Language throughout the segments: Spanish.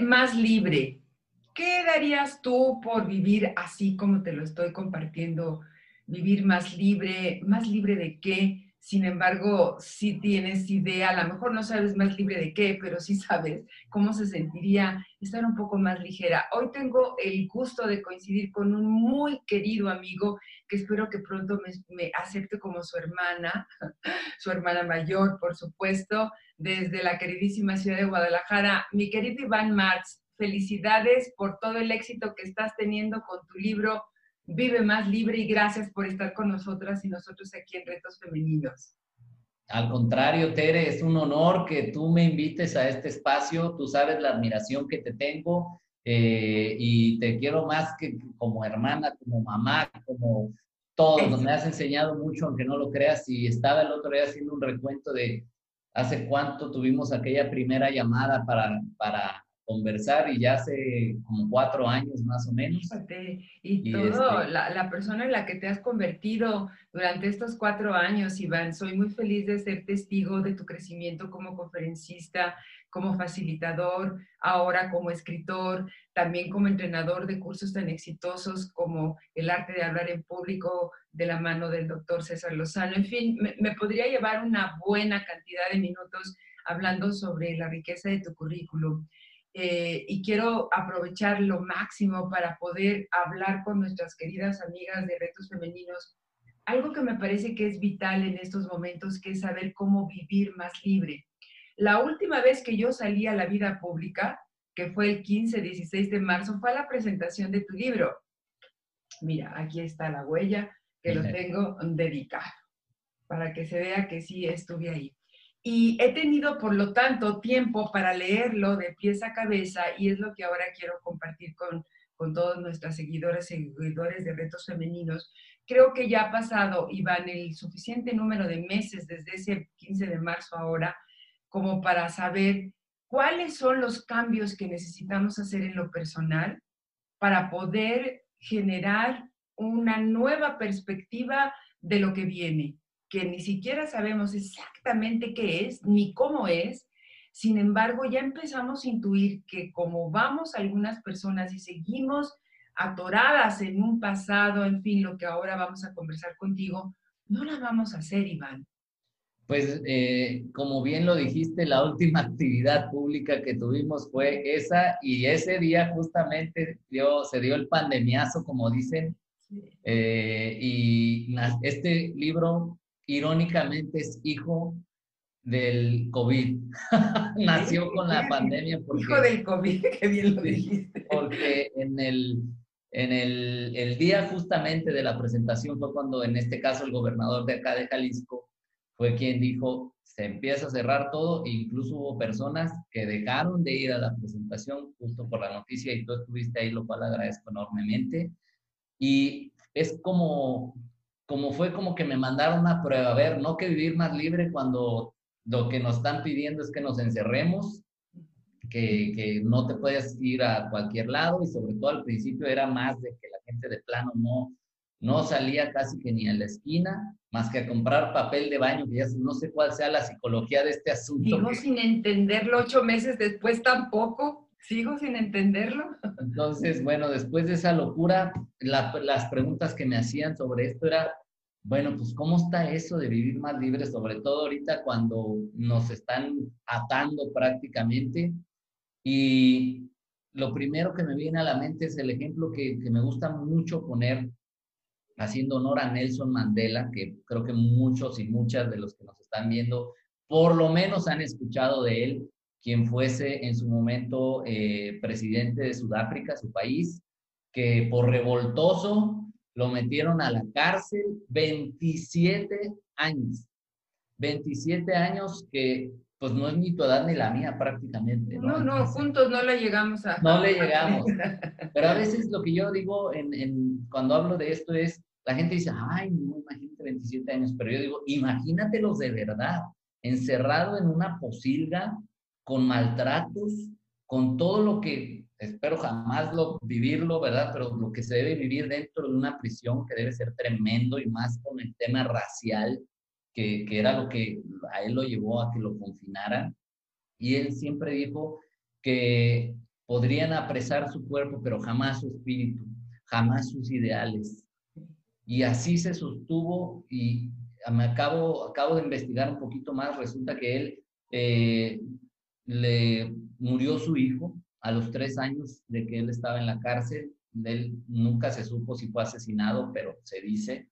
Más libre. ¿Qué darías tú por vivir así como te lo estoy compartiendo? Vivir más libre, más libre de qué? Sin embargo, si tienes idea, a lo mejor no sabes más libre de qué, pero sí sabes cómo se sentiría estar un poco más ligera. Hoy tengo el gusto de coincidir con un muy querido amigo que espero que pronto me, acepte como su hermana, su hermana mayor, por supuesto, desde la queridísima ciudad de Guadalajara. Mi querido Iván Marx, felicidades por todo el éxito que estás teniendo con tu libro Vive más libre y gracias por estar con nosotras y nosotros aquí en Retos Femeninos. Al contrario, Tere, es un honor que tú me invites a este espacio. Tú sabes la admiración que te tengo eh, y te quiero más que como hermana, como mamá, como todo. Me has enseñado mucho, aunque no lo creas. Y estaba el otro día haciendo un recuento de hace cuánto tuvimos aquella primera llamada para, para conversar y ya hace como cuatro años más o menos. Y, todo, este la, la, persona en la que te has convertido durante estos cuatro años, Iván, soy muy feliz de ser testigo de tu crecimiento como conferencista, como facilitador, ahora como escritor, también como entrenador de cursos tan exitosos como el arte de hablar en público de la mano del doctor César Lozano. En fin, me, me podría llevar una buena cantidad de minutos hablando sobre la riqueza de tu currículum. Eh, y quiero aprovechar lo máximo para poder hablar con nuestras queridas amigas de retos femeninos. Algo que me parece que es vital en estos momentos, que es saber cómo vivir más libre. La última vez que yo salí a la vida pública, que fue el 15-16 de marzo, fue a la presentación de tu libro. Mira, aquí está la huella que lo tengo dedicado, para que se vea que sí estuve ahí. Y he tenido, por lo tanto, tiempo para leerlo de pies a cabeza y es lo que ahora quiero compartir con, con todos nuestras seguidoras seguidores de retos femeninos. Creo que ya ha pasado, Iván, el suficiente número de meses desde ese 15 de marzo ahora, como para saber cuáles son los cambios que necesitamos hacer en lo personal para poder generar una nueva perspectiva de lo que viene que ni siquiera sabemos exactamente qué es ni cómo es. Sin embargo, ya empezamos a intuir que como vamos algunas personas y seguimos atoradas en un pasado, en fin, lo que ahora vamos a conversar contigo, no la vamos a hacer, Iván. Pues eh, como bien lo dijiste, la última actividad pública que tuvimos fue esa y ese día justamente dio, se dio el pandemiazo, como dicen, eh, y este libro irónicamente es hijo del COVID. Nació con la pandemia. hijo del COVID, qué bien lo dijiste. Porque en el, en el, el, día justamente de la presentación fue cuando en este caso el gobernador de acá de Jalisco fue quien dijo, se empieza a cerrar todo, e incluso hubo personas que dejaron de ir a la presentación justo por la noticia y tú estuviste ahí, lo cual agradezco enormemente. Y es como como fue como que me mandaron una prueba, a ver, no que vivir más libre cuando lo que nos están pidiendo es que nos encerremos, que, que, no te puedes ir a cualquier lado y sobre todo al principio era más de que la gente de plano no, no salía casi que ni a la esquina, más que a comprar papel de baño, que ya no sé cuál sea la psicología de este asunto. Sigo sin entenderlo ocho meses después tampoco, sigo sin entenderlo. Entonces, bueno, después de esa locura, las preguntas que me hacían sobre esto era, bueno, pues ¿cómo está eso de vivir más libre, sobre todo ahorita cuando nos están atando prácticamente? Y lo primero que me viene a la mente es el ejemplo que, que me gusta mucho poner, haciendo honor a Nelson Mandela, que creo que muchos y muchas de los que nos están viendo por lo menos han escuchado de él, quien fuese en su momento eh, presidente de Sudáfrica, su país, que por revoltoso lo metieron a la cárcel 27 años. 27 años que pues no es ni tu edad ni la mía prácticamente. No, no, juntos no le llegamos a... No le llegamos. Pero a veces lo que yo digo en, en, cuando hablo de esto es, la gente dice, ay, no, imagínate 27 años, pero yo digo, imagínatelos de verdad, encerrado en una posilga, con maltratos, con todo lo que espero jamás lo, vivirlo, ¿verdad? Pero lo que se debe vivir dentro de una prisión que debe ser tremendo y más con el tema racial, que, que era lo que a él lo llevó a que lo confinaran. Y él siempre dijo que podrían apresar su cuerpo, pero jamás su espíritu, jamás sus ideales. Y así se sostuvo y me acabo, acabo de investigar un poquito más, resulta que él eh, le murió su hijo a los tres años de que él estaba en la cárcel. Él nunca se supo si fue asesinado, pero se dice.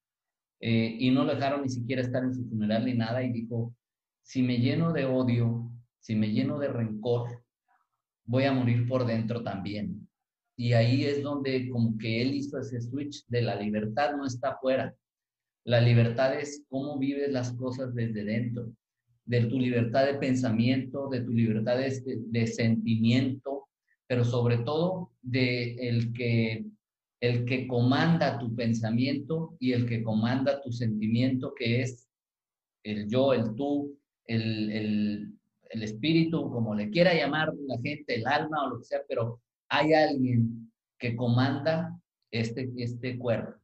Eh, y no lo dejaron ni siquiera estar en su funeral ni nada. Y dijo, si me lleno de odio, si me lleno de rencor, voy a morir por dentro también. Y ahí es donde como que él hizo ese switch de la libertad no está afuera. La libertad es cómo vives las cosas desde dentro, de tu libertad de pensamiento, de tu libertad de, sentimiento, pero sobre todo de el que el que comanda tu pensamiento y el que comanda tu sentimiento, que es el yo, el tú, el, el, el espíritu, como le quiera llamar la gente, el alma o lo que sea, pero hay alguien que comanda este, este cuerpo.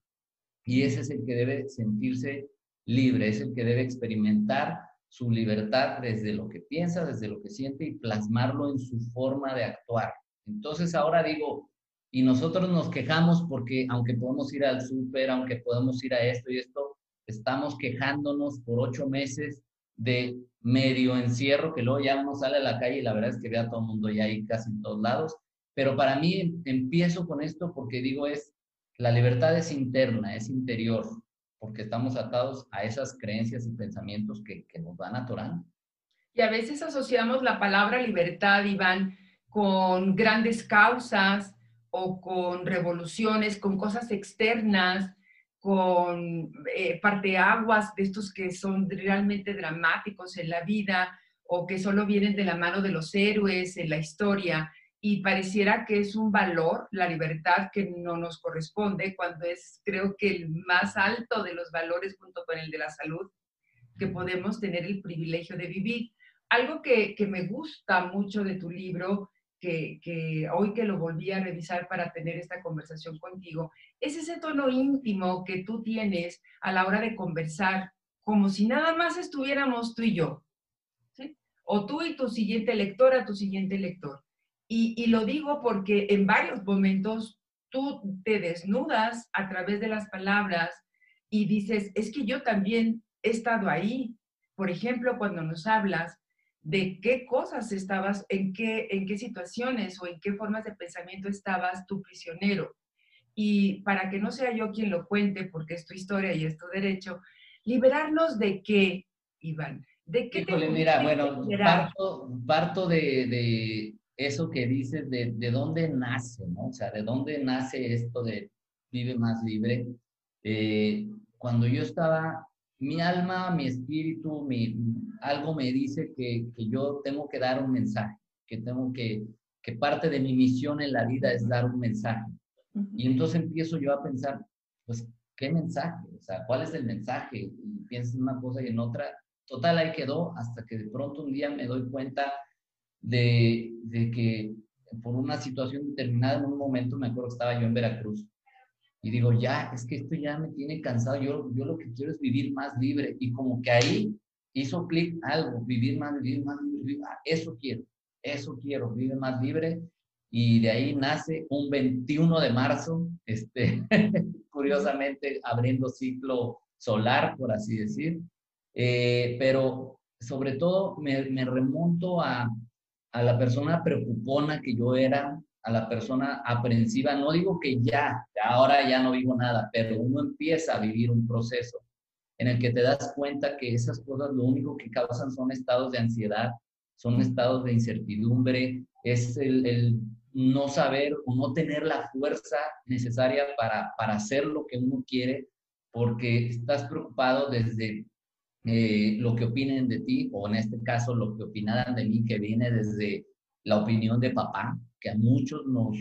Y ese es el que debe sentirse libre, es el que debe experimentar su libertad desde lo que piensa, desde lo que siente y plasmarlo en su forma de actuar. Entonces ahora digo, y nosotros nos quejamos porque aunque podemos ir al súper, aunque podemos ir a esto y esto, estamos quejándonos por ocho meses de medio encierro, que luego ya uno sale a la calle y la verdad es que ve a todo el mundo ya ahí casi en todos lados. Pero para mí em, empiezo con esto porque digo es, la libertad es interna, es interior, porque estamos atados a esas creencias y pensamientos que, que nos van atorando. Y a veces asociamos la palabra libertad, Iván, con grandes causas o con revoluciones, con cosas externas, con eh, parteaguas de estos que son realmente dramáticos en la vida o que solo vienen de la mano de los héroes en la historia y pareciera que es un valor, la libertad que no nos corresponde, cuando es creo que el más alto de los valores junto con el de la salud que podemos tener el privilegio de vivir. Algo que, que me gusta mucho de tu libro que, hoy que lo volví a revisar para tener esta conversación contigo, es ese tono íntimo que tú tienes a la hora de conversar, como si nada más estuviéramos tú y yo, ¿sí? O tú y tu siguiente lectora, tu siguiente lector. Y, y lo digo porque en varios momentos tú te desnudas a través de las palabras y dices, es que yo también he estado ahí. Por ejemplo, cuando nos hablas de qué cosas estabas, en qué, en qué situaciones o en qué formas de pensamiento estabas tu prisionero. Y para que no sea yo quien lo cuente, porque es tu historia y es tu derecho, liberarnos de qué, Iván. ¿De qué Híjole, mira, bueno, parto, parto de, de, eso que dices, de, de, dónde nace, ¿no? O sea, de dónde nace esto de vive más libre. Eh, cuando yo estaba mi alma, mi espíritu, mi, algo me dice que, que, yo tengo que dar un mensaje, que tengo que, que parte de mi misión en la vida es dar un mensaje. Y entonces empiezo yo a pensar, pues, ¿qué mensaje? O sea, ¿cuál es el mensaje? Y pienso en una cosa y en otra. Total, ahí quedó hasta que de pronto un día me doy cuenta de, de que por una situación determinada, en un momento me acuerdo que estaba yo en Veracruz y digo, ya, es que esto ya me tiene cansado, yo, yo lo que quiero es vivir más libre. Y como que ahí hizo clic algo, vivir más, vivir más libre, ah, eso quiero, eso quiero, vivir más libre. Y de ahí nace un 21 de marzo, este, curiosamente abriendo ciclo solar, por así decir. Eh, pero sobre todo me, me remonto a, a la persona preocupona que yo era, a la persona aprensiva. No digo que ya, ahora ya no vivo nada, pero uno empieza a vivir un proceso en el que te das cuenta que esas cosas lo único que causan son estados de ansiedad, son estados de incertidumbre, es el, no saber o no tener la fuerza necesaria para, para hacer lo que uno quiere, porque estás preocupado desde eh, lo que opinen de ti, o en este caso lo que opinaran de mí, que viene desde la opinión de papá, que a muchos nos,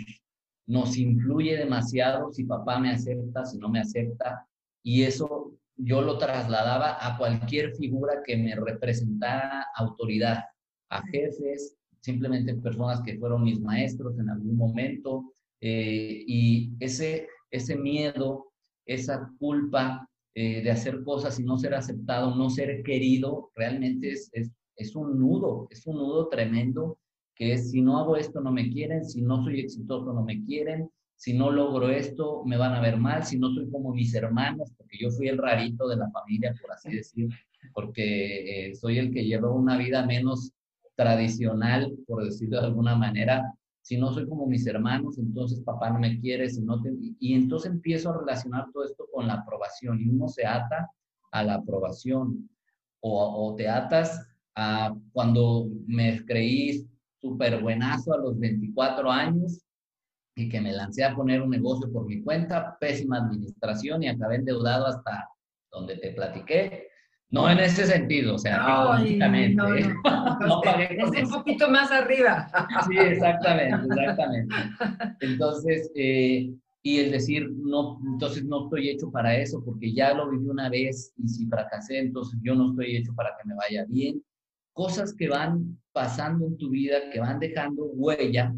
nos influye demasiado si papá me acepta, si no me acepta, y eso yo lo trasladaba a cualquier figura que me representara autoridad, a jefes, simplemente personas que fueron mis maestros en algún momento, eh, y ese, ese miedo, esa culpa eh, de hacer cosas y no ser aceptado, no ser querido, realmente es, es, es un nudo, es un nudo tremendo que es si no hago esto no me quieren, si no soy exitoso no me quieren, si no logro esto me van a ver mal, si no soy como mis hermanos, porque yo fui el rarito de la familia, por así decir, porque eh, soy el que llevó una vida menos tradicional, por decirlo de alguna manera, si no soy como mis hermanos, entonces papá no me quiere, si no y entonces empiezo a relacionar todo esto con la aprobación y uno se ata a la aprobación o, o te atas a cuando me creí súper buenazo a los 24 años y que me lancé a poner un negocio por mi cuenta, pésima administración y acabé endeudado hasta donde te platiqué no en ese sentido, o sea, no, no, no, pagué es un poquito más arriba. Sí, exactamente, exactamente. Entonces, eh, y el decir, no, entonces no estoy hecho para eso porque ya lo viví una vez y si fracasé, entonces yo no estoy hecho para que me vaya bien. Cosas que van pasando en tu vida, que van dejando huella,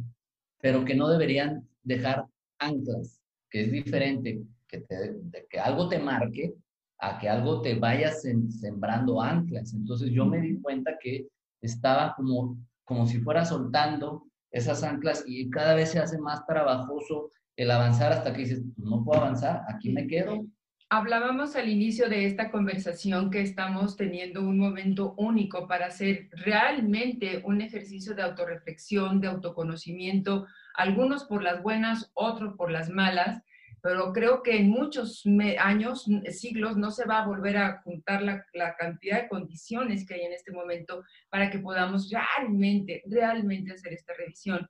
pero que no deberían dejar anclas, que es diferente que, te, que algo te marque a que algo te vaya sembrando anclas. Entonces yo me di cuenta que estaba como, como si fuera soltando esas anclas y cada vez se hace más trabajoso el avanzar hasta que dices, pues, no puedo avanzar, aquí me quedo. Hablábamos al inicio de esta conversación que estamos teniendo un momento único para hacer realmente un ejercicio de autorreflexión, de autoconocimiento, algunos por las buenas, otros por las malas, pero creo que en muchos años, siglos, no se va a volver a juntar la, la, cantidad de condiciones que hay en este momento para que podamos realmente, realmente hacer esta revisión.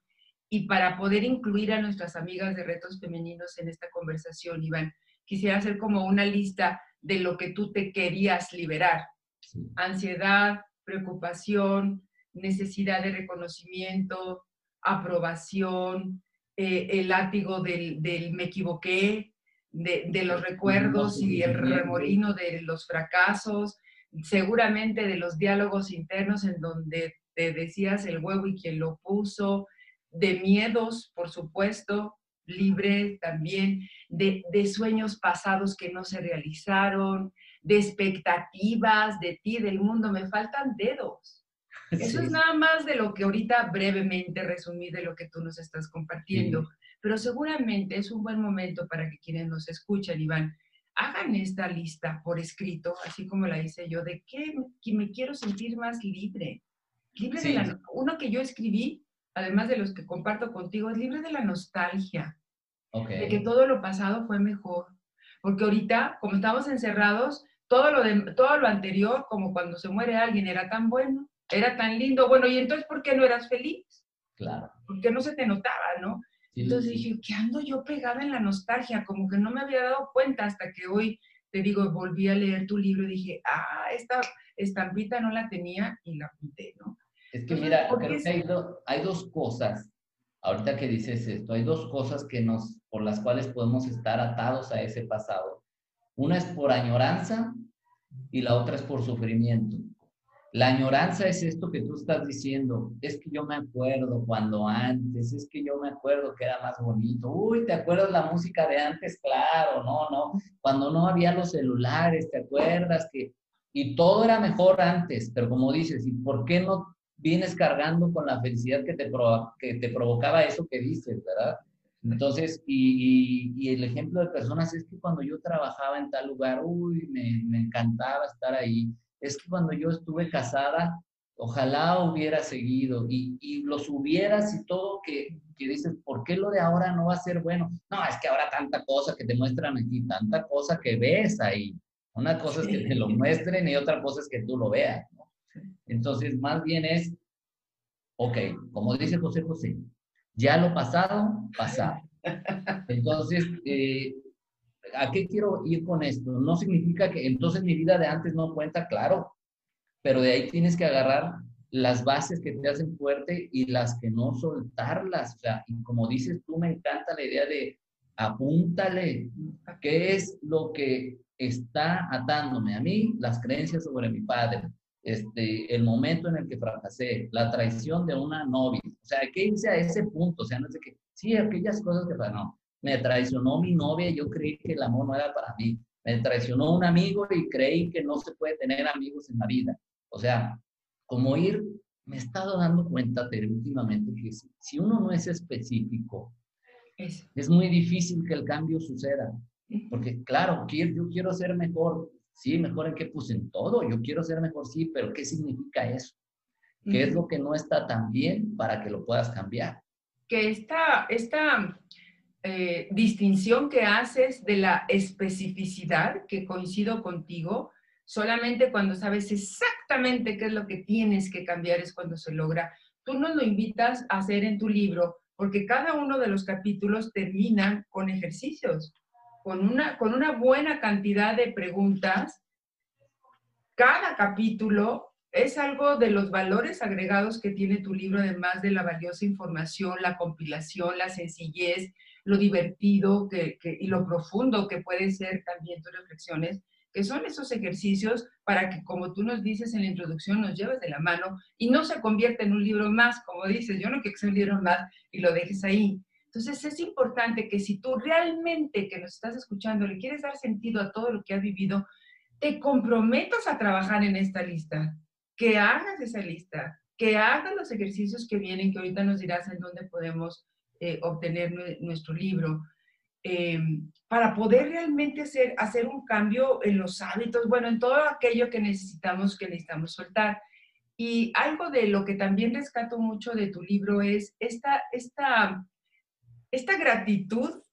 Y para poder incluir a nuestras amigas de retos femeninos en esta conversación, Iván, quisiera hacer como una lista de lo que tú te querías liberar. Ansiedad, preocupación, necesidad de reconocimiento, aprobación, eh, el látigo del, me equivoqué, de, los recuerdos y el remolino de los fracasos, seguramente de los diálogos internos en donde te decías el huevo y quien lo puso, de miedos, por supuesto, libre también, de, de, sueños pasados que no se realizaron, de expectativas de ti, del mundo. Me faltan dedos. Eso es nada más de lo que ahorita brevemente resumí de lo que tú nos estás compartiendo, pero seguramente es un buen momento para que quienes nos escuchan, Iván, hagan esta lista por escrito, así como la hice yo, de qué me quiero sentir más libre. Libre de la, uno que yo escribí, además de los que comparto contigo, es libre de la nostalgia, de que todo lo pasado fue mejor. Porque ahorita, como estamos encerrados, todo lo, de, todo lo anterior, como cuando se muere alguien, era tan bueno era tan lindo. Bueno, ¿y entonces por qué no eras feliz? Claro. Porque no se te notaba, ¿no? entonces dije, ¿qué ando yo pegada en la nostalgia? Como que no me había dado cuenta hasta que hoy, te digo, volví a leer tu libro y dije, ah, esta estampita no la tenía y la apunté, ¿no? Es que mira, creo que hay, hay dos cosas, ahorita que dices esto, hay dos cosas que nos, por las cuales podemos estar atados a ese pasado. Una es por añoranza y la otra es por sufrimiento. La añoranza es esto que tú estás diciendo. Es que yo me acuerdo cuando antes, es que yo me acuerdo que era más bonito. Uy, ¿te acuerdas la música de antes? Claro, no, no. Cuando no había los celulares, ¿te acuerdas que... Y todo era mejor antes, pero como dices, ¿y por qué no vienes cargando con la felicidad que te, que te provocaba eso que dices, verdad? Entonces, y, y, el ejemplo de personas es que cuando yo trabajaba en tal lugar, uy, me, me encantaba estar ahí es que cuando yo estuve casada, ojalá hubiera seguido y, y los hubieras y todo que, que, dices, ¿por qué lo de ahora no va a ser bueno? No, es que ahora tanta cosa que te muestran aquí, tanta cosa que ves ahí. Una cosa es que te lo muestren y otra cosa es que tú lo veas. ¿no? Entonces, más bien es, ok, como dice José José, ya lo pasado, pasado. Entonces, eh, ¿a qué quiero ir con esto? No significa que entonces mi vida de antes no cuenta, claro, pero de ahí tienes que agarrar las bases que te hacen fuerte y las que no soltarlas. O sea, y como dices tú, me encanta la idea de apúntale qué es lo que está atándome a mí, las creencias sobre mi padre, este, el momento en el que fracasé, la traición de una novia. O sea, hay que irse a ese punto. O sea, no es de que, sí, aquellas cosas que, no, me traicionó mi novia y yo creí que el amor no era para mí. Me traicionó un amigo y creí que no se puede tener amigos en la vida. O sea, como ir me he estado dando cuenta últimamente que si uno no es específico, es muy difícil que el cambio suceda. Porque claro, yo quiero ser mejor, sí, mejor en qué puse en todo, yo quiero ser mejor, sí, pero ¿qué significa eso? ¿Qué es lo que no está tan bien para que lo puedas cambiar? Que esta, esta eh, distinción que haces de la especificidad, que coincido contigo, solamente cuando sabes exactamente qué es lo que tienes que cambiar es cuando se logra. Tú nos lo invitas a hacer en tu libro, porque cada uno de los capítulos termina con ejercicios, con una, con una buena cantidad de preguntas. Cada capítulo es algo de los valores agregados que tiene tu libro, además de la valiosa información, la compilación, la sencillez, lo divertido que, y lo profundo que pueden ser también tus reflexiones, que son esos ejercicios para que, como tú nos dices en la introducción, nos lleves de la mano y no se convierta en un libro más, como dices, yo no quiero que sea un libro más y lo dejes ahí. Entonces es importante que si tú realmente que nos estás escuchando le quieres dar sentido a todo lo que has vivido, te comprometas a trabajar en esta lista, que hagas esa lista, que hagas los ejercicios que vienen, que ahorita nos dirás en dónde podemos eh, obtener nuestro libro, eh, para poder realmente hacer, hacer un cambio en los hábitos, bueno, en todo aquello que necesitamos, que necesitamos soltar. Y algo de lo que también rescato mucho de tu libro es esta, esta, esta gratitud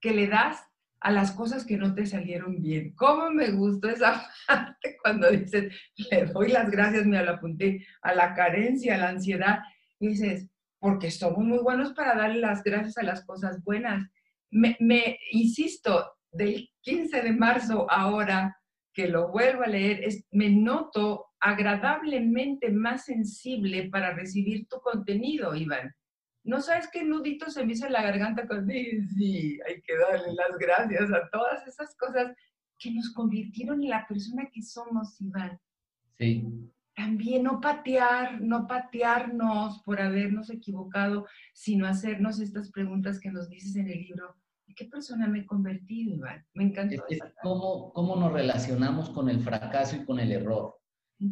que le das a las cosas que no te salieron bien. ¿Cómo me gustó esa parte cuando dices, le doy las gracias, me la apunté, a la carencia, a la ansiedad? Dices, porque somos muy buenos para darle las gracias a las cosas buenas. Me, insisto, del 15 de marzo ahora que lo vuelvo a leer, es, me noto agradablemente más sensible para recibir tu contenido, Iván. No sabes qué nudito se me hizo en la garganta con sí, hay que darle las gracias a todas esas cosas que nos convirtieron en la persona que somos, Iván. Sí también no patear, no patearnos por habernos equivocado, sino hacernos estas preguntas que nos dices en el libro. ¿En qué persona me he convertido, Iván? Me encanta. ¿Cómo, ¿Cómo nos relacionamos con el fracaso y con el error?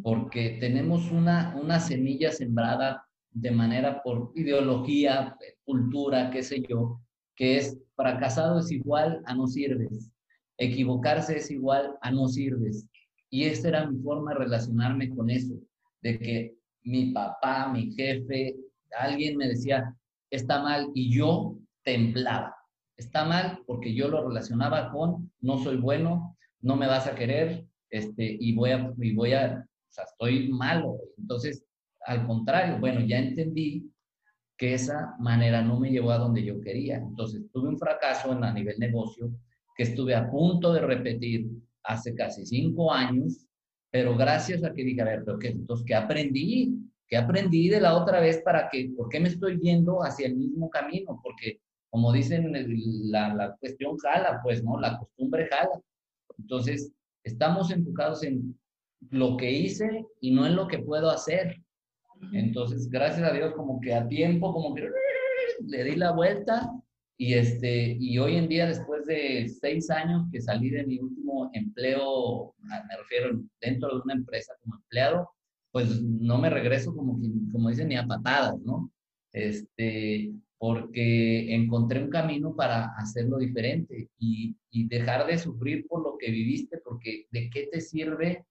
Porque tenemos una, una semilla sembrada de manera por ideología, cultura, qué sé yo, que es fracasado es igual a no sirves, equivocarse es igual a no sirves, y esa era mi forma de relacionarme con eso, de que mi papá, mi jefe, alguien me decía, está mal, y yo temblaba. Está mal porque yo lo relacionaba con, no soy bueno, no me vas a querer, este, y voy a, y voy a, o sea, estoy malo. Entonces, al contrario, bueno, ya entendí que esa manera no me llevó a donde yo quería. Entonces, tuve un fracaso en, a nivel negocio que estuve a punto de repetir hace casi cinco años, pero gracias a que dije, a ver, pero ¿qué, entonces, ¿qué aprendí? ¿Qué aprendí de la otra vez para que, por qué me estoy yendo hacia el mismo camino? Porque, como dicen, la, la cuestión jala, pues, ¿no? La costumbre jala. Entonces, estamos enfocados en lo que hice y no en lo que puedo hacer. Entonces, gracias a Dios, como que a tiempo, como que le di la vuelta y, este, y hoy en día, después de seis años que salí de mi último empleo, me refiero dentro de una empresa como empleado, pues no me regreso como, como dicen ni a patadas, ¿no? Este, porque encontré un camino para hacerlo diferente y, y, dejar de sufrir por lo que viviste, porque ¿de qué te sirve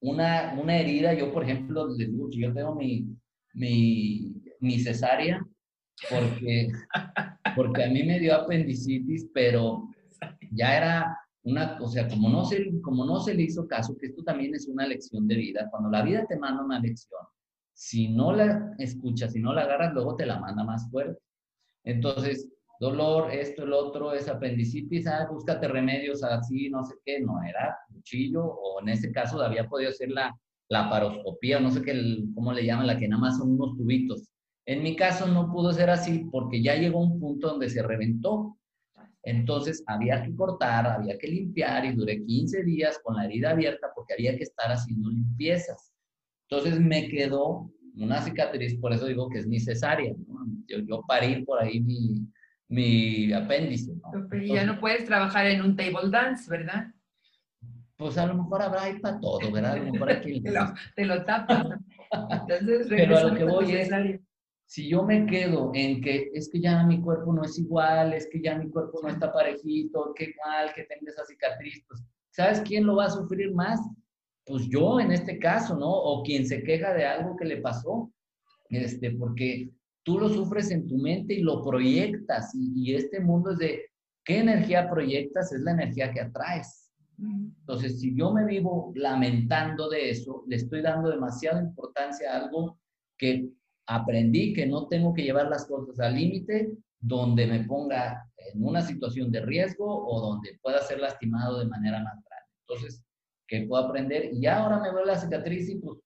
una, una herida? Yo, por ejemplo, les digo yo tengo mi, mi, mi cesárea porque, porque a mí me dio apendicitis, pero ya era una, o sea, como no, se, como no se le hizo caso, que esto también es una lección de vida, cuando la vida te manda una lección, si no la escuchas, si no la agarras, luego te la manda más fuerte. Entonces, dolor, esto, el otro, es apendicitis, ah, búscate remedios así, no sé qué, no era cuchillo, o en ese caso había podido ser la, la paroscopía, no sé qué, cómo le llaman, la que nada más son unos tubitos. En mi caso no pudo ser así porque ya llegó un punto donde se reventó. Entonces había que cortar, había que limpiar y duré 15 días con la herida abierta porque había que estar haciendo limpiezas. Entonces me quedó una cicatriz, por eso digo que es necesaria. Yo, parí por ahí mi, mi apéndice. Y ya no puedes trabajar en un table dance, ¿verdad? Pues a lo mejor habrá ahí para todo, ¿verdad? A lo mejor aquí... te, lo, te lo tapas. Entonces, Pero a lo que voy es, si yo me quedo en que es que ya mi cuerpo no es igual, es que ya mi cuerpo no está parejito, qué mal que tenga esa cicatriz, pues, ¿sabes quién lo va a sufrir más? Pues yo en este caso, ¿no? O quien se queja de algo que le pasó, este, porque tú lo sufres en tu mente y lo proyectas y, y este mundo es de qué energía proyectas, es la energía que atraes. Entonces, si yo me vivo lamentando de eso, le estoy dando demasiada importancia a algo que aprendí que no tengo que llevar las cosas al límite donde me ponga en una situación de riesgo o donde pueda ser lastimado de manera más grande. Entonces, ¿qué puedo aprender? Y ahora me veo la cicatriz y pues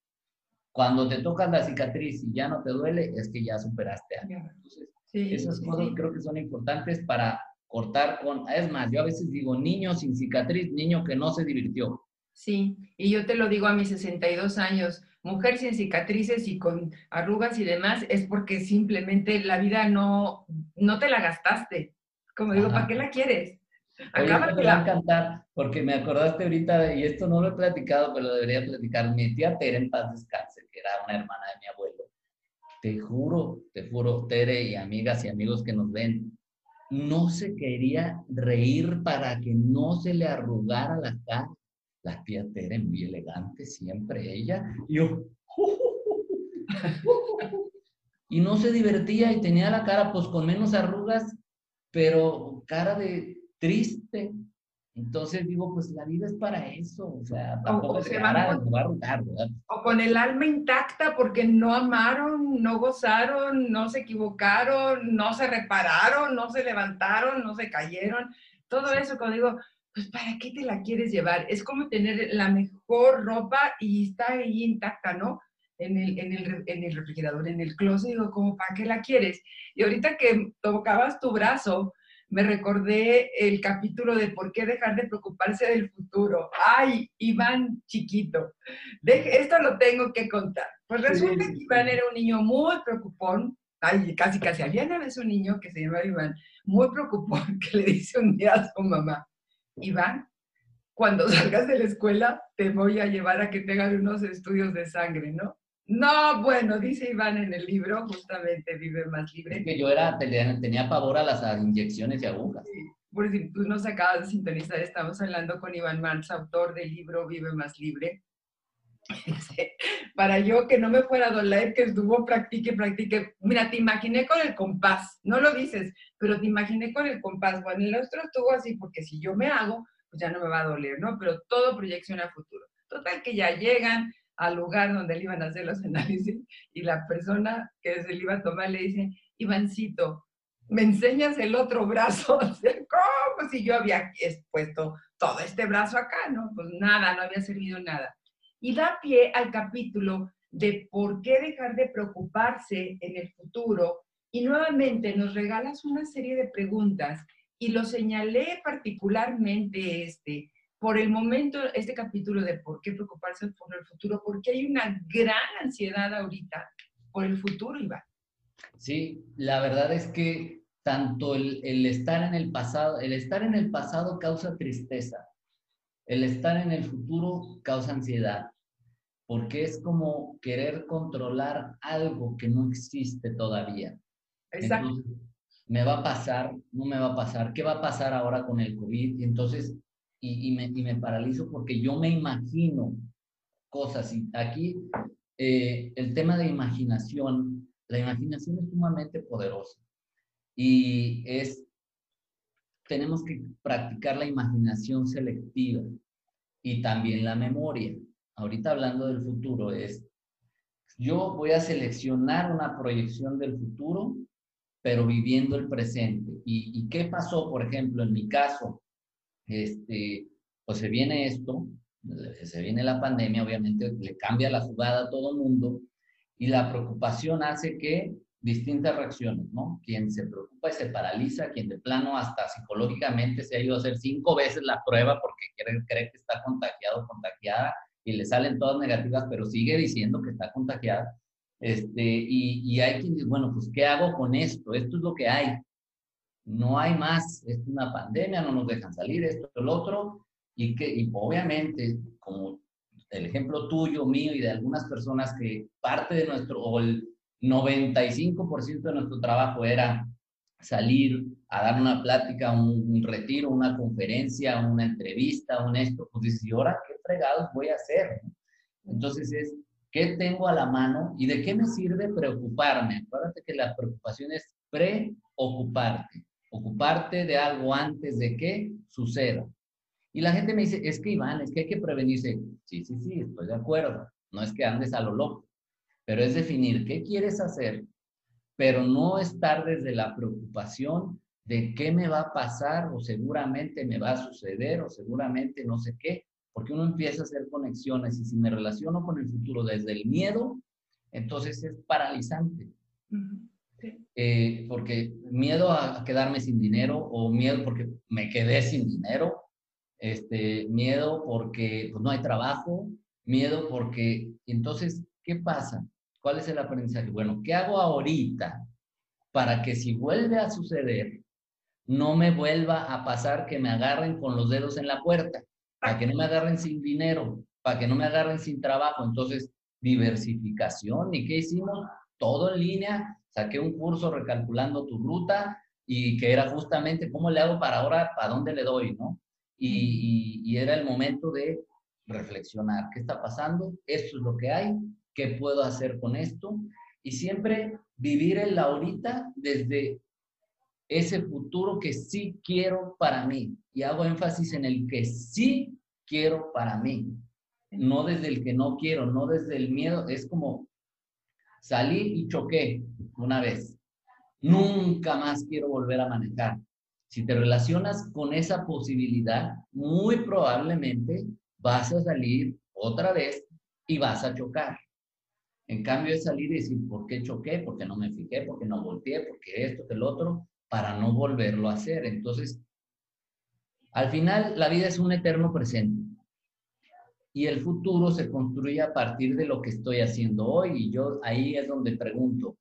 cuando te tocas la cicatriz y ya no te duele, es que ya superaste algo. Entonces, esas cosas creo que son importantes para cortar con, es más, yo a veces digo, niño sin cicatriz, niño que no se divirtió. Sí, y yo te lo digo a mis 62 años, mujer sin cicatrices y con arrugas y demás, es porque simplemente la vida no, no te la gastaste. Como digo, ¿para qué la quieres? Acaba me va a encantar, porque me acordaste ahorita, y esto no lo he platicado, pero lo debería platicar. Mi tía Tere, en paz descanse, que era una hermana de mi abuelo. Te juro, te juro, Tere y amigas y amigos que nos ven, no se quería reír para que no se le arrugara la cara. La tía Tere, muy elegante siempre ella. Y yo, y no se divertía y tenía la cara pues con menos arrugas, pero cara de triste, entonces digo, pues la vida es para eso, o sea, tampoco se van a, ¿verdad? O con el alma intacta porque no amaron, no gozaron, no se equivocaron, no se repararon, no se levantaron, no se cayeron. Todo eso, cuando digo, pues ¿para qué te la quieres llevar? Es como tener la mejor ropa y está ahí intacta, ¿no? En el, en el, en el refrigerador, en el closet, digo, como, ¿para qué la quieres? Y ahorita que tocabas tu brazo, me recordé el capítulo de por qué dejar de preocuparse del futuro. Ay, Iván chiquito, esto lo tengo que contar. Pues resulta que Iván era un niño muy preocupón, ay, casi casi había una vez un niño que se llamaba Iván, muy preocupón, que le dice un día a su mamá, Iván, cuando salgas de la escuela te voy a llevar a que te hagan unos estudios de sangre, ¿no? No, bueno, dice Iván en el libro, justamente Vive Más Libre. que yo era, tenía pavor a las inyecciones y agujas. Sí, por si tú nos acabas de sintonizar, estamos hablando con Iván Marx, autor del libro Vive Más Libre. Para yo que no me fuera a doler, que estuvo practique, practique. Mira, te imaginé con el compás, no lo dices, pero te imaginé con el compás. Bueno, el otro estuvo así, porque si yo me hago, pues ya no me va a doler, ¿no? Pero todo proyección a futuro. Total que ya llegan, al lugar donde le iban a hacer los análisis y la persona que se le iba a tomar le dice, Ivancito, ¿me enseñas el otro brazo? ¿Cómo si yo había puesto todo este brazo acá? No, pues nada, no había servido nada. Y da pie al capítulo de por qué dejar de preocuparse en el futuro. Y nuevamente nos regalas una serie de preguntas y lo señalé particularmente este, por el momento, este capítulo de por qué preocuparse por el futuro, porque hay una gran ansiedad ahorita por el futuro, Iván. Sí, la verdad es que tanto el, el, estar en el pasado, el estar en el pasado causa tristeza, el estar en el futuro causa ansiedad, porque es como querer controlar algo que no existe todavía. Exacto. me va a pasar, no me va a pasar, ¿qué va a pasar ahora con el COVID? Entonces, y, me, y me paralizo porque yo me imagino cosas. Y aquí eh, el tema de imaginación, la imaginación es sumamente poderosa y es, tenemos que practicar la imaginación selectiva y también la memoria. Ahorita hablando del futuro es, yo voy a seleccionar una proyección del futuro, pero viviendo el presente. ¿Y, qué pasó, por ejemplo, en mi caso? este, pues se viene esto, se viene la pandemia, obviamente le cambia la jugada a todo el mundo y la preocupación hace que distintas reacciones, ¿no? Quien se preocupa y se paraliza, quien de plano hasta psicológicamente se ha ido a hacer cinco veces la prueba porque cree, cree que está contagiado contagiada y le salen todas negativas, pero sigue diciendo que está contagiada. Este, y, y hay quien dice, bueno, pues ¿qué hago con esto? Esto es lo que hay no hay más, es una pandemia, no nos dejan salir, esto, el otro, y que y obviamente, como el ejemplo tuyo, mío y de algunas personas que parte de nuestro, o el 95% de nuestro trabajo era salir a dar una plática, un, retiro, una conferencia, una entrevista, un esto, pues dices, ¿y ahora qué fregados voy a hacer? Entonces es, ¿qué tengo a la mano y de qué me sirve preocuparme? Acuérdate que la preocupación es preocuparte, ocuparte de algo antes de que suceda. Y la gente me dice, es que Iván, es que hay que prevenirse. Sí, sí, sí, estoy de acuerdo. No es que andes a lo loco, pero es definir qué quieres hacer pero no estar desde la preocupación de qué me va a pasar o seguramente me va a suceder o seguramente no sé qué, porque uno empieza a hacer conexiones y si me relaciono con el futuro desde el miedo, entonces es paralizante. Eh, porque miedo a quedarme sin dinero o miedo porque me quedé sin dinero, este, miedo porque pues, no hay trabajo, miedo porque, entonces, ¿qué pasa? ¿Cuál es el aprendizaje? Bueno, ¿qué hago ahorita para que si vuelve a suceder, no me vuelva a pasar que me agarren con los dedos en la puerta? Para que no me agarren sin dinero, para que no me agarren sin trabajo. Entonces, diversificación. ¿Y qué hicimos? Todo en línea. Saqué un curso recalculando tu ruta y que era justamente cómo le hago para ahora, para dónde le doy, ¿no? Y, y, y era el momento de reflexionar. ¿Qué está pasando? Esto es lo que hay qué puedo hacer con esto y siempre vivir el ahorita desde ese futuro que sí quiero para mí. Y hago énfasis en el que sí quiero para mí, no desde el que no quiero, no desde el miedo. Es como salir y choqué una vez. Nunca más quiero volver a manejar. Si te relacionas con esa posibilidad, muy probablemente vas a salir otra vez y vas a chocar. En cambio es salir y decir, ¿por qué choqué? ¿Por qué no me fijé? ¿Por qué no volteé? ¿Por qué esto, que el otro? Para no volverlo a hacer. Entonces, al final la vida es un eterno presente. Y el futuro se construye a partir de lo que estoy haciendo hoy. Y yo ahí es donde pregunto,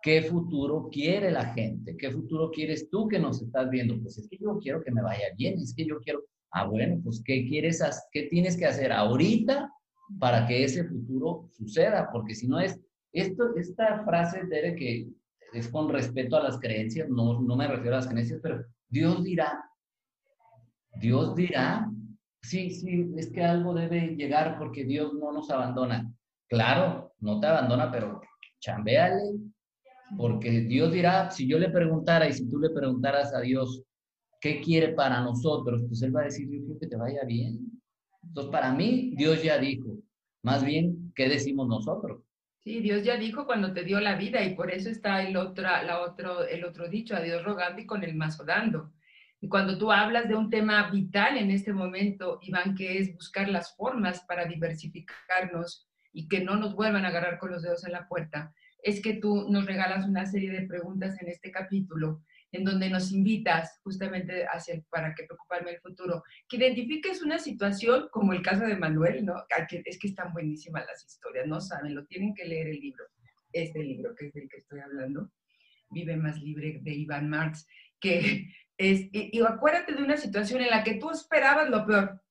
¿qué futuro quiere la gente? ¿Qué futuro quieres tú que nos estás viendo? Pues es que yo quiero que me vaya bien, es que yo quiero, ah, bueno, pues ¿qué quieres, qué tienes que hacer ahorita para que ese futuro suceda, porque si no es, esto, esta frase debe que es con respeto a las creencias, no, no me refiero a las creencias, pero Dios dirá, Dios dirá, sí, sí, es que algo debe llegar porque Dios no nos abandona. Claro, no te abandona, pero chambéale, porque Dios dirá, si yo le preguntara y si tú le preguntaras a Dios qué quiere para nosotros, pues Él va a decir, yo quiero que te vaya bien. Entonces, para mí, Dios ya dijo. Más bien, ¿qué decimos nosotros? Sí, Dios ya dijo cuando te dio la vida y por eso está el otro, la otro, el otro dicho, a Dios rogando y con el mazo dando. Y cuando tú hablas de un tema vital en este momento, Iván, que es buscar las formas para diversificarnos y que no nos vuelvan a agarrar con los dedos en la puerta, es que tú nos regalas una serie de preguntas en este capítulo en donde nos invitas justamente hacia para que preocuparme el futuro, que identifiques una situación como el caso de Manuel, ¿no? Es que están buenísimas las historias, no saben, lo tienen que leer el libro, este libro que es del que estoy hablando, Vive más libre de Iván Marx, que es, y, y acuérdate de una situación en la que tú esperabas lo peor.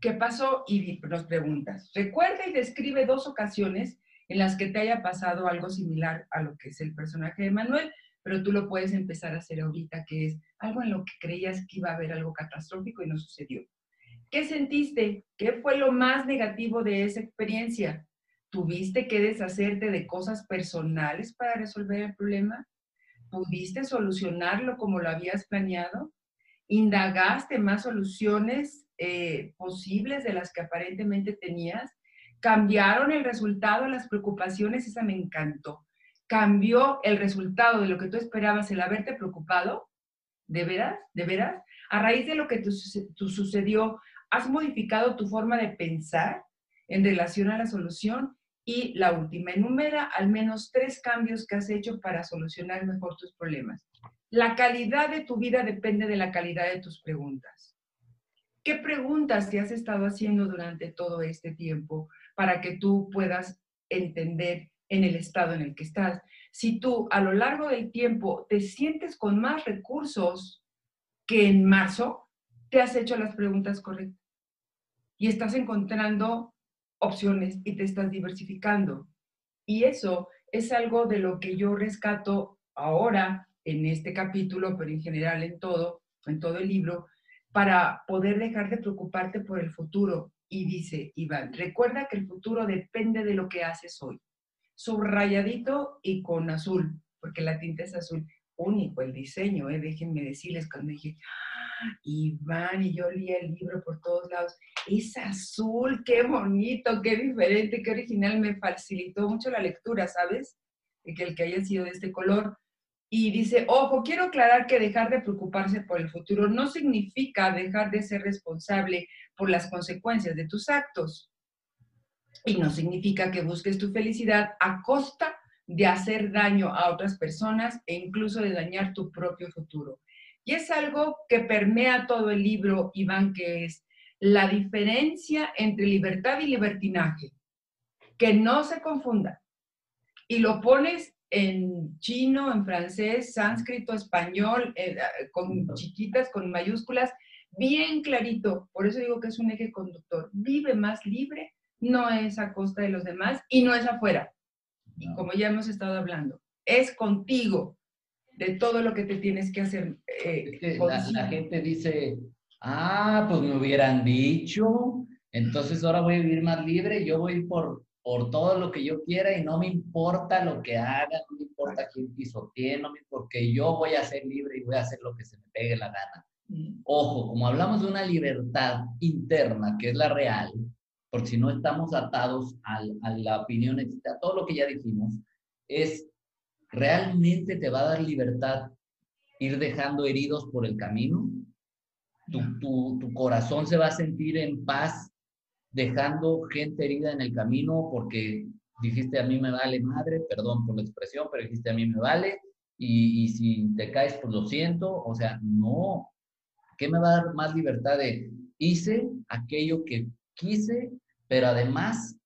¿Qué pasó? Y nos preguntas. Recuerda y describe dos ocasiones en las que te haya pasado algo similar a lo que es el personaje de Manuel pero tú lo puedes empezar a hacer ahorita, que es algo en lo que creías que iba a haber algo catastrófico y no sucedió. ¿Qué sentiste? ¿Qué fue lo más negativo de esa experiencia? ¿Tuviste que deshacerte de cosas personales para resolver el problema? ¿Pudiste solucionarlo como lo habías planeado? ¿Indagaste más soluciones eh, posibles de las que aparentemente tenías? ¿Cambiaron el resultado, las preocupaciones? Esa me encantó cambió el resultado de lo que tú esperabas el haberte preocupado? ¿De veras? ¿De veras? A raíz de lo que tú, sucedió, ¿has modificado tu forma de pensar en relación a la solución? Y la última, enumera al menos tres cambios que has hecho para solucionar mejor tus problemas. La calidad de tu vida depende de la calidad de tus preguntas. ¿Qué preguntas te has estado haciendo durante todo este tiempo para que tú puedas entender en el estado en el que estás. Si tú a lo largo del tiempo te sientes con más recursos que en marzo, te has hecho las preguntas correctas y estás encontrando opciones y te estás diversificando. Y eso es algo de lo que yo rescato ahora en este capítulo, pero en general en todo, en todo el libro, para poder dejar de preocuparte por el futuro. Y dice Iván, recuerda que el futuro depende de lo que haces hoy. Subrayadito y con azul, porque la tinta es azul. Único el diseño, ¿eh? déjenme decirles cuando dije, ah, Iván, y yo leí el libro por todos lados, es azul, qué bonito, qué diferente, qué original, me facilitó mucho la lectura, ¿sabes? Que el que haya sido de este color. Y dice, ojo, quiero aclarar que dejar de preocuparse por el futuro no significa dejar de ser responsable por las consecuencias de tus actos. Y no significa que busques tu felicidad a costa de hacer daño a otras personas e incluso de dañar tu propio futuro. Y es algo que permea todo el libro, Iván, que es la diferencia entre libertad y libertinaje. Que no se confunda. Y lo pones en chino, en francés, sánscrito, español, eh, con chiquitas, con mayúsculas, bien clarito. Por eso digo que es un eje conductor. Vive más libre, no es a costa de los demás y no es afuera. Y como ya hemos estado hablando, es contigo de todo lo que te tienes que hacer. Eh, la, gente dice, ah, pues me hubieran dicho, entonces ahora voy a vivir más libre, yo voy por, por todo lo que yo quiera y no me importa lo que haga, no me importa quién pisotee, no me porque yo voy a ser libre y voy a hacer lo que se me pegue la gana. Mm. Ojo, como hablamos de una libertad interna, que es la real, porque si no estamos atados a la opinión, a todo lo que ya dijimos, es realmente te va a dar libertad ir dejando heridos por el camino. Tu, tu, corazón se va a sentir en paz dejando gente herida en el camino porque dijiste a mí me vale madre, perdón por la expresión, pero dijiste a mí me vale y, y si te caes pues lo siento, o sea, no, ¿qué me va a dar más libertad de hice aquello que quise pero además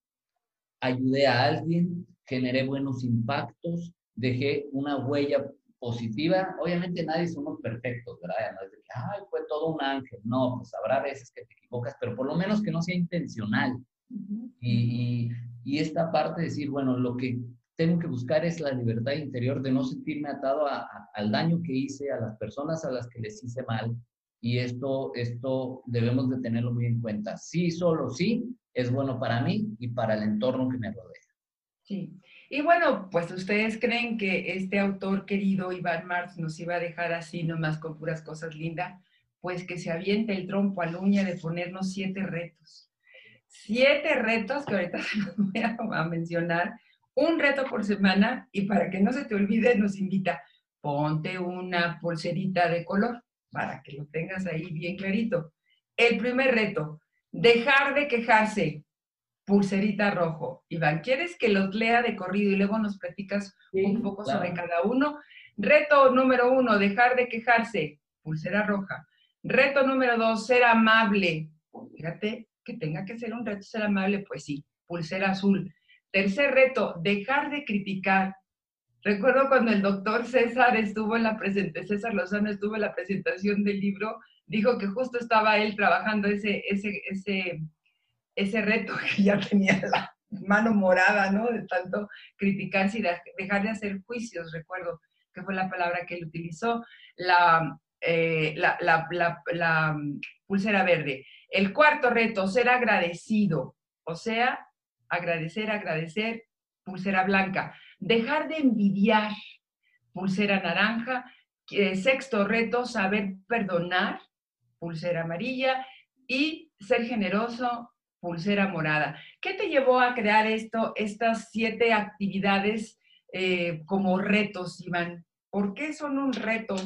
ayudé a alguien, generé buenos impactos, dejé una huella positiva. Obviamente nadie somos perfectos, ¿verdad? No es de que, ay, fue todo un ángel. No, pues habrá veces que te equivocas, pero por lo menos que no sea intencional. y, y, esta parte de decir, bueno, lo que tengo que buscar es la libertad interior de no sentirme atado al daño que hice, a las personas a las que les hice mal. Y esto, esto debemos de tenerlo muy en cuenta. Sí, solo sí, es bueno para mí y para el entorno que me rodea. Sí. Y bueno, pues ustedes creen que este autor querido Iván Marx nos iba a dejar así nomás con puras cosas lindas, pues que se aviente el trompo a uña de ponernos siete retos. Siete retos que ahorita se los voy a, mencionar, un reto por semana y para que no se te olvide nos invita, ponte una pulserita de color para que lo tengas ahí bien clarito. El primer reto, Dejar de quejarse. Pulserita rojo. Iván, ¿quieres que los lea de corrido y luego nos platicas un poco sobre cada uno? Reto número uno, dejar de quejarse. Pulsera roja. Reto número dos, ser amable. Fíjate que tenga que ser un reto ser amable, pues sí, pulsera azul. Tercer reto, dejar de criticar. Recuerdo cuando el doctor César estuvo en la presentación, César Lozano estuvo en la presentación del libro, dijo que justo estaba él trabajando ese, ese, ese, ese reto que ya tenía la mano morada, ¿no? De tanto criticarse y dejar de hacer juicios, recuerdo que fue la palabra que él utilizó, la, eh, la, la, la, pulsera verde. El cuarto reto, ser agradecido, o sea, agradecer, agradecer, pulsera blanca. Dejar de envidiar, pulsera naranja. Eh, sexto reto, saber perdonar, pulsera amarilla, y ser generoso, pulsera morada. ¿Qué te llevó a crear esto, estas siete actividades eh, como retos, Iván? ¿Por qué son un reto?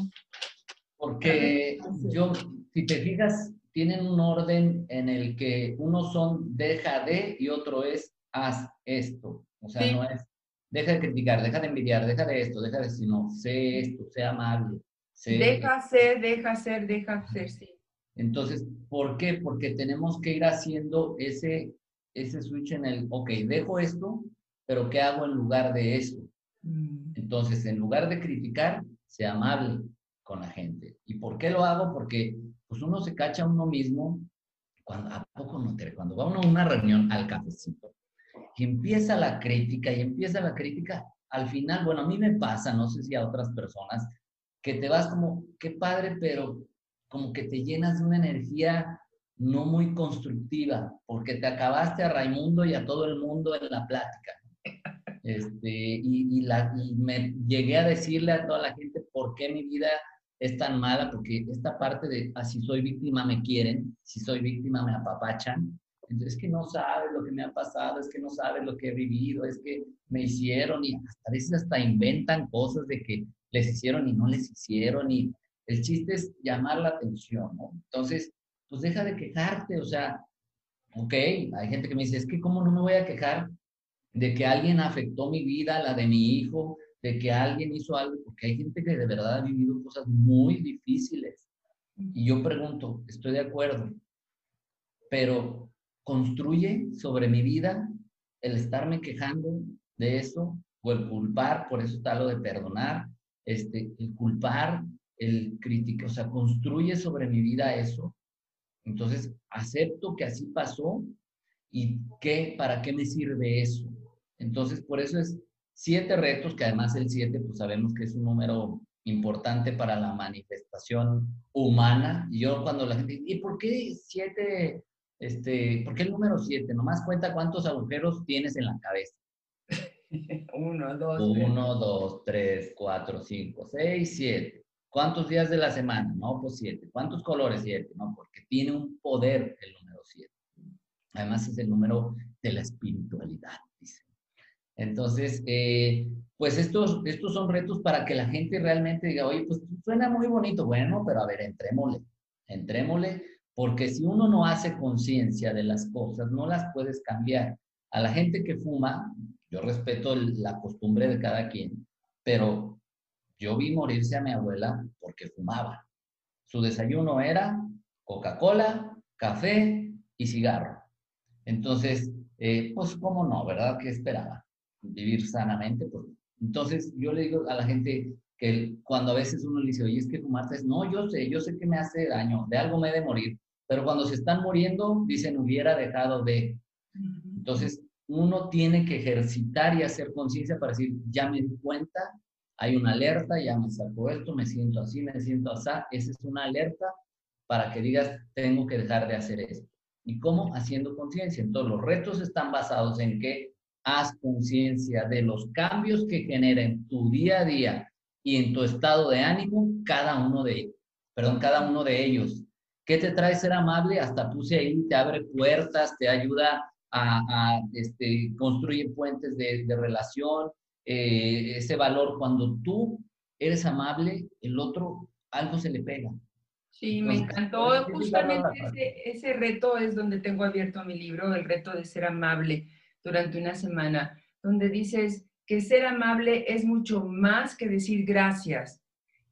Porque yo, si te fijas, tienen un orden en el que uno son deja de y otro es haz esto. O sea, no es deja de criticar, deja de envidiar, deja de esto, deja de si no, sé esto, sé amable. Deja ser, deja ser, deja ser, sí. Entonces, ¿por qué? Porque tenemos que ir haciendo ese, ese switch en el, ok, dejo esto, pero ¿qué hago en lugar de esto? Mm. Entonces, en lugar de criticar, sea amable con la gente. ¿Y por qué lo hago? Porque pues uno se cacha a uno mismo cuando, ¿a poco no te Cuando va uno a una reunión al cafecito y empieza la crítica y empieza la crítica, al final, bueno, a mí me pasa, no sé si a otras personas, que te vas como, qué padre, pero como que te llenas de una energía no muy constructiva, porque te acabaste a Raimundo y a todo el mundo en la plática. Este, y, y, la, y me llegué a decirle a toda la gente por qué mi vida es tan mala, porque esta parte de, así ah, soy víctima me quieren, si soy víctima me apapachan, entonces es que no sabes lo que me ha pasado, es que no sabes lo que he vivido, es que me hicieron y a veces hasta inventan cosas de que les hicieron y no les hicieron y el chiste es llamar la atención, ¿no? Entonces, pues deja de quejarte, o sea, ok, hay gente que me dice, es que cómo no me voy a quejar de que alguien afectó mi vida, la de mi hijo, de que alguien hizo algo, porque hay gente que de verdad ha vivido cosas muy difíciles. Y yo pregunto, estoy de acuerdo, pero construye sobre mi vida el estarme quejando de eso o el culpar, por eso está lo de perdonar, este, el culpar, el criticar, o sea, construye sobre mi vida eso. Entonces, acepto que así pasó y qué, para qué me sirve eso. Entonces, por eso es siete retos, que además el siete, pues sabemos que es un número importante para la manifestación humana. Y yo cuando la gente, ¿y por qué siete este, ¿por qué el número 7? Nomás cuenta cuántos agujeros tienes en la cabeza. Uno, dos, Uno, dos, tres, cuatro, cinco, seis, siete. ¿Cuántos días de la semana? No, pues siete. ¿Cuántos colores? Siete. No, porque tiene un poder el número siete. Además es el número de la espiritualidad, dice. Entonces, eh, pues estos, estos son retos para que la gente realmente diga, oye, pues suena muy bonito. Bueno, pero a ver, entrémosle. Entrémosle porque si uno no hace conciencia de las cosas, no las puedes cambiar. A la gente que fuma, yo respeto la costumbre de cada quien, pero yo vi morirse a mi abuela porque fumaba. Su desayuno era Coca-Cola, café y cigarro. Entonces, eh, pues, ¿cómo no, verdad? ¿Qué esperaba? Vivir sanamente. Pues. Entonces, yo le digo a la gente que cuando a veces uno le dice, oye, es que fumarte es, no, yo sé, yo sé que me hace daño, de algo me he de morir. Pero cuando se están muriendo, dicen, hubiera dejado de. Entonces, uno tiene que ejercitar y hacer conciencia para decir, ya me di cuenta, hay una alerta, ya me sacó esto, me siento así, me siento así. Esa es una alerta para que digas, tengo que dejar de hacer esto. ¿Y cómo? Haciendo conciencia. Entonces, los retos están basados en que haz conciencia de los cambios que genera en tu día a día y en tu estado de ánimo cada uno de ellos. Perdón, cada uno de ellos. ¿Qué te trae ser amable? Hasta puse ahí, te abre puertas, te ayuda a, este, construir puentes de, relación, eh, ese valor. Cuando tú eres amable, el otro algo se le pega. Sí, me encantó. Justamente ese, ese, reto es donde tengo abierto mi libro, el reto de ser amable durante una semana, donde dices que ser amable es mucho más que decir gracias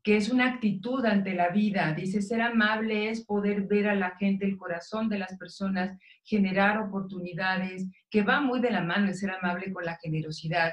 que es una actitud ante la vida. Dice, ser amable es poder ver a la gente, el corazón de las personas, generar oportunidades, que va muy de la mano el ser amable con la generosidad.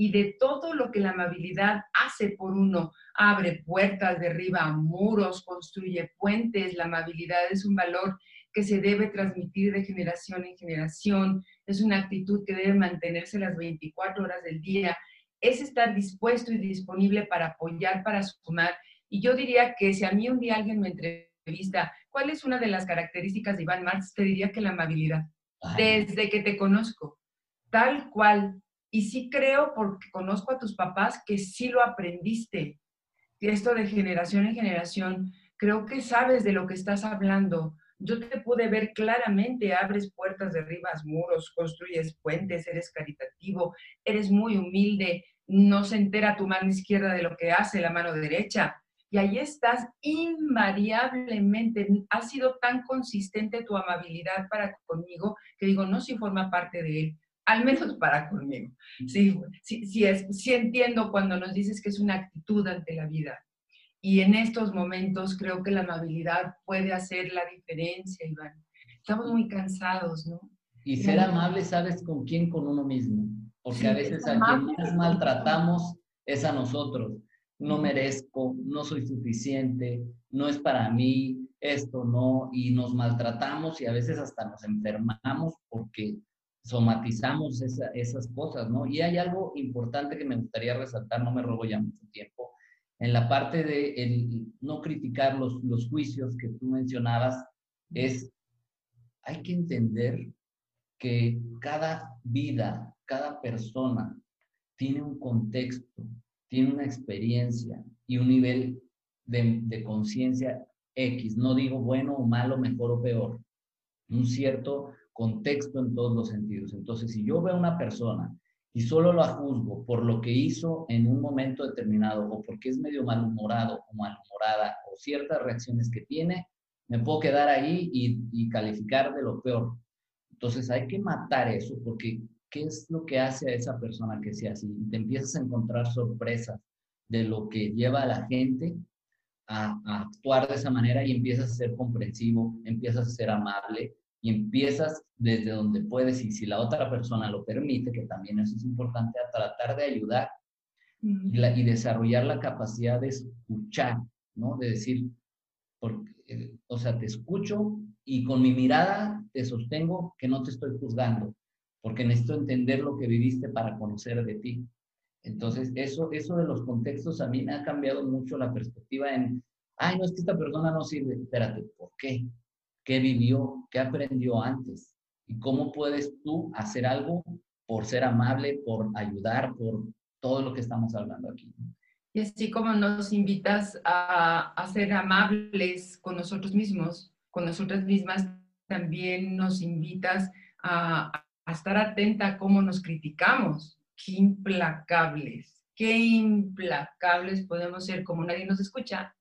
Y de todo lo que la amabilidad hace por uno, abre puertas, derriba muros, construye puentes. La amabilidad es un valor que se debe transmitir de generación en generación. Es una actitud que debe mantenerse las 24 horas del día es estar dispuesto y disponible para apoyar, para sumar. Y yo diría que si a mí un día alguien me entrevista, ¿cuál es una de las características de Iván Marx? Te diría que la amabilidad. Desde que te conozco, tal cual. Y sí creo, porque conozco a tus papás, que sí lo aprendiste. Esto de generación en generación, creo que sabes de lo que estás hablando yo te pude ver claramente, abres puertas, derribas muros, construyes puentes, eres caritativo, eres muy humilde, no se entera tu mano izquierda de lo que hace la mano derecha. Y ahí estás invariablemente, ha sido tan consistente tu amabilidad para conmigo que digo, no si forma parte de él, al menos para conmigo. Sí, sí, sí, es, sí entiendo cuando nos dices que es una actitud ante la vida. Y en estos momentos creo que la amabilidad puede hacer la diferencia, Iván. Estamos muy cansados, ¿no? Y ser amable, ¿sabes con quién? Con uno mismo. Porque a veces a quien más maltratamos es a nosotros. No merezco, no soy suficiente, no es para mí, esto, no, y nos maltratamos y a veces hasta nos enfermamos porque somatizamos esas cosas, ¿no? Y hay algo importante que me gustaría resaltar, no me robo ya mucho tiempo, en la parte de el no criticar los, los juicios que tú mencionabas, es, hay que entender que cada vida, cada persona tiene un contexto, tiene una experiencia y un nivel de, de conciencia X, no digo bueno o malo, mejor o peor, un cierto contexto en todos los sentidos. Entonces, si yo veo a una persona y solo la juzgo por lo que hizo en un momento determinado o porque es medio malhumorado o malhumorada o ciertas reacciones que tiene, me puedo quedar ahí y, calificar de lo peor. Entonces hay que matar eso porque ¿qué es lo que hace a esa persona que sea así? te empiezas a encontrar sorpresas de lo que lleva a la gente a, a, actuar de esa manera y empiezas a ser comprensivo, empiezas a ser amable, y empiezas desde donde puedes y si la otra persona lo permite, que también eso es importante, a tratar de ayudar y, desarrollar la capacidad de escuchar, ¿no? De decir, porque, eh, o sea, te escucho y con mi mirada te sostengo que no te estoy juzgando, porque necesito entender lo que viviste para conocer de ti. Entonces, eso, eso de los contextos a mí me ha cambiado mucho la perspectiva en, ay, no es que esta persona no sirve. Espérate, ¿por qué? Qué vivió, qué aprendió antes y cómo puedes tú hacer algo por ser amable, por ayudar, por todo lo que estamos hablando aquí. Y así como nos invitas a, a ser amables con nosotros mismos, con nosotras mismas, también nos invitas a, a estar atenta a cómo nos criticamos. Qué implacables, qué implacables podemos ser como nadie nos escucha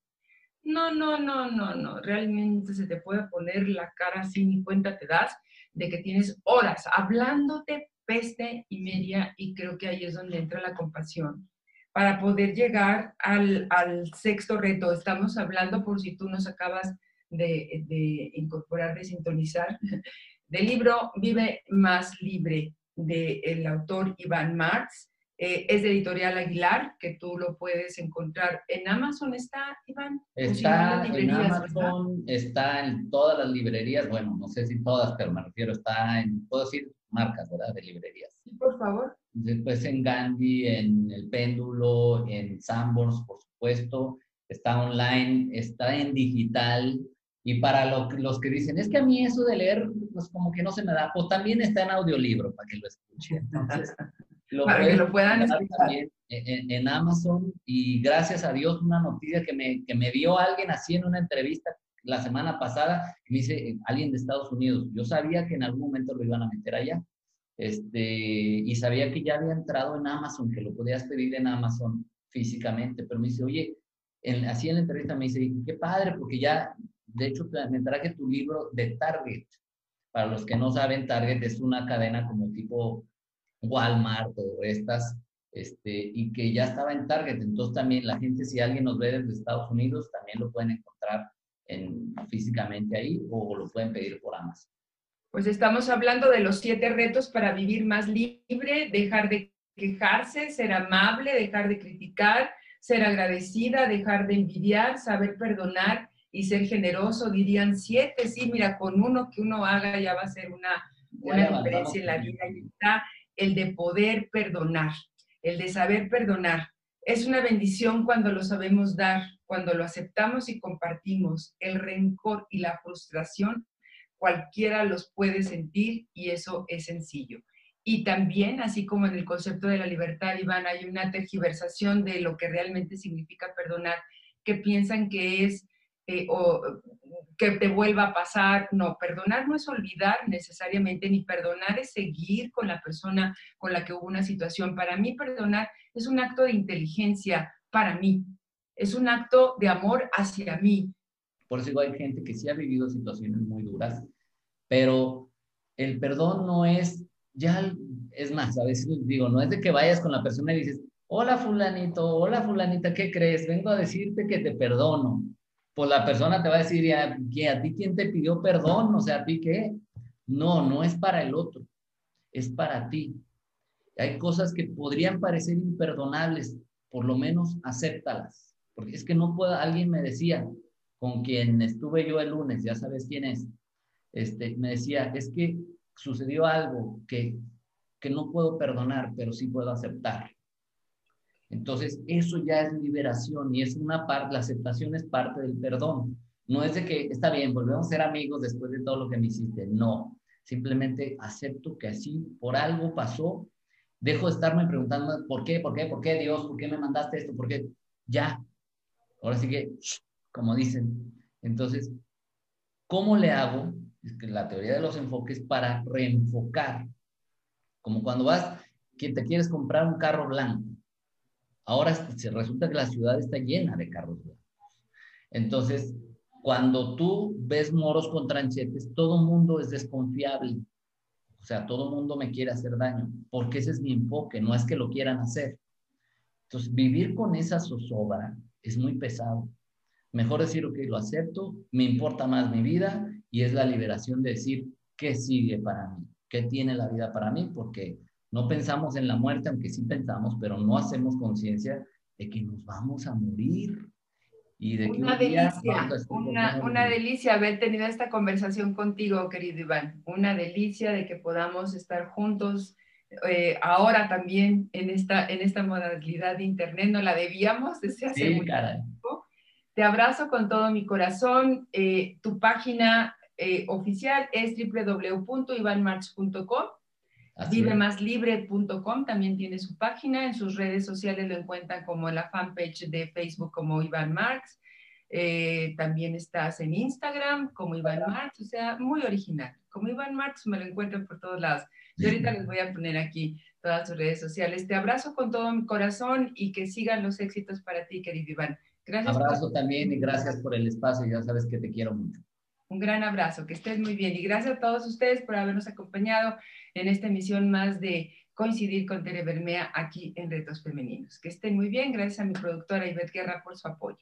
no, no, no, no, no. Realmente se te puede poner la cara así, ni cuenta te das de que tienes horas hablándote peste y media y creo que ahí es donde entra la compasión. Para poder llegar al, sexto reto, estamos hablando por si tú nos acabas de, de incorporar, de sintonizar, del libro Vive más libre del autor Iván Marx. Eh, es de Editorial Aguilar, que tú lo puedes encontrar en Amazon, ¿está, Iván? Está en Amazon, está en todas las librerías, bueno, no sé si todas, pero me refiero, está en, puedo decir marcas, ¿verdad? De librerías. Sí, por favor. Después en Gandhi, en El Péndulo, en Sanborns, por supuesto, está online, está en digital, y para los que dicen, es que a mí eso de leer, pues como que no se me da, pues también está en audiolibro para que lo escuchen. Entonces, lo para que lo puedan escuchar. en, Amazon y gracias a Dios una noticia que me, que me dio alguien así en una entrevista la semana pasada, me dice eh, alguien de Estados Unidos, yo sabía que en algún momento lo iban a meter allá, este, y sabía que ya había entrado en Amazon, que lo podías pedir en Amazon físicamente, pero me dice, oye, en, así en la entrevista me dice, qué padre, porque ya, de hecho, me traje tu libro de Target. Para los que no saben, Target es una cadena como tipo Walmart o estas, este, y que ya estaba en Target. Entonces también la gente, si alguien nos ve desde Estados Unidos, también lo pueden encontrar en, físicamente ahí o lo pueden pedir por Amazon. Pues estamos hablando de los siete retos para vivir más libre, dejar de quejarse, ser amable, dejar de criticar, ser agradecida, dejar de envidiar, saber perdonar y ser generoso, dirían siete. Sí, mira, con uno que uno haga ya va a ser una, una diferencia en la vida. Y está el de poder perdonar, el de saber perdonar. Es una bendición cuando lo sabemos dar, cuando lo aceptamos y compartimos. El rencor y la frustración, cualquiera los puede sentir y eso es sencillo. Y también, así como en el concepto de la libertad, Iván, hay una tergiversación de lo que realmente significa perdonar, que piensan que es eh, o que te vuelva a pasar. No, perdonar no es olvidar necesariamente, ni perdonar es seguir con la persona con la que hubo una situación. Para mí, perdonar es un acto de inteligencia para mí, es un acto de amor hacia mí. Por eso hay gente que sí ha vivido situaciones muy duras, pero el perdón no es, ya, es más, a veces digo, no es de que vayas con la persona y dices, hola fulanito, hola fulanita, ¿qué crees? Vengo a decirte que te perdono pues la persona te va a decir, ¿a, ¿a ti quién te pidió perdón? O sea, ¿a ti qué? No, no es para el otro, es para ti. Hay cosas que podrían parecer imperdonables, por lo menos acéptalas. Porque es que no pueda, alguien me decía, con quien estuve yo el lunes, ya sabes quién es, este, me decía, es que sucedió algo que, que no puedo perdonar, pero sí puedo aceptar. Entonces, eso ya es liberación y es una parte, la aceptación es parte del perdón. No es de que está bien, volvemos a ser amigos después de todo lo que me hiciste. No, simplemente acepto que así por algo pasó. Dejo de estarme preguntando por qué, por qué, por qué Dios, por qué me mandaste esto, por qué. Ya. Ahora sí que, como dicen. Entonces, ¿cómo le hago? Es la teoría de los enfoques para reenfocar. Como cuando vas, que te quieres comprar un carro blanco Ahora se resulta que la ciudad está llena de carros blancos. Entonces, cuando tú ves moros con tranchetes, todo mundo es desconfiable. O sea, todo mundo me quiere hacer daño, porque ese es mi enfoque, no es que lo quieran hacer. Entonces, vivir con esa zozobra es muy pesado. Mejor decir, ok, lo acepto, me importa más mi vida y es la liberación de decir, ¿qué sigue para mí? ¿Qué tiene la vida para mí? Porque no pensamos en la muerte, aunque sí pensamos, pero no hacemos conciencia de que nos vamos a morir. Y de una delicia, una, una delicia haber tenido esta conversación contigo, querido Iván. Una delicia de que podamos estar juntos eh, ahora también en esta, en esta modalidad de Internet. No la debíamos desde hace mucho tiempo. Te abrazo con todo mi corazón. Eh, tu página eh, oficial es www.ivanmarch.com Vivemasllibre.com también tiene su página, en sus redes sociales lo encuentran como la fanpage de Facebook como Iván Marx, eh, también estás en Instagram como Iván Marx, o sea, muy original. Como Iván Marx me lo encuentran por todos lados. Yo ahorita les voy a poner aquí todas sus redes sociales. Te abrazo con todo mi corazón y que sigan los éxitos para ti, querido Iván. Gracias. Abrazo también y gracias por el espacio. Ya sabes que te quiero mucho. Un gran abrazo, que estés muy bien y gracias a todos ustedes por habernos acompañado en esta emisión más de coincidir con Tere Bermea aquí en Retos Femeninos. Que estén muy bien, gracias a mi productora Ivette Guerra por su apoyo.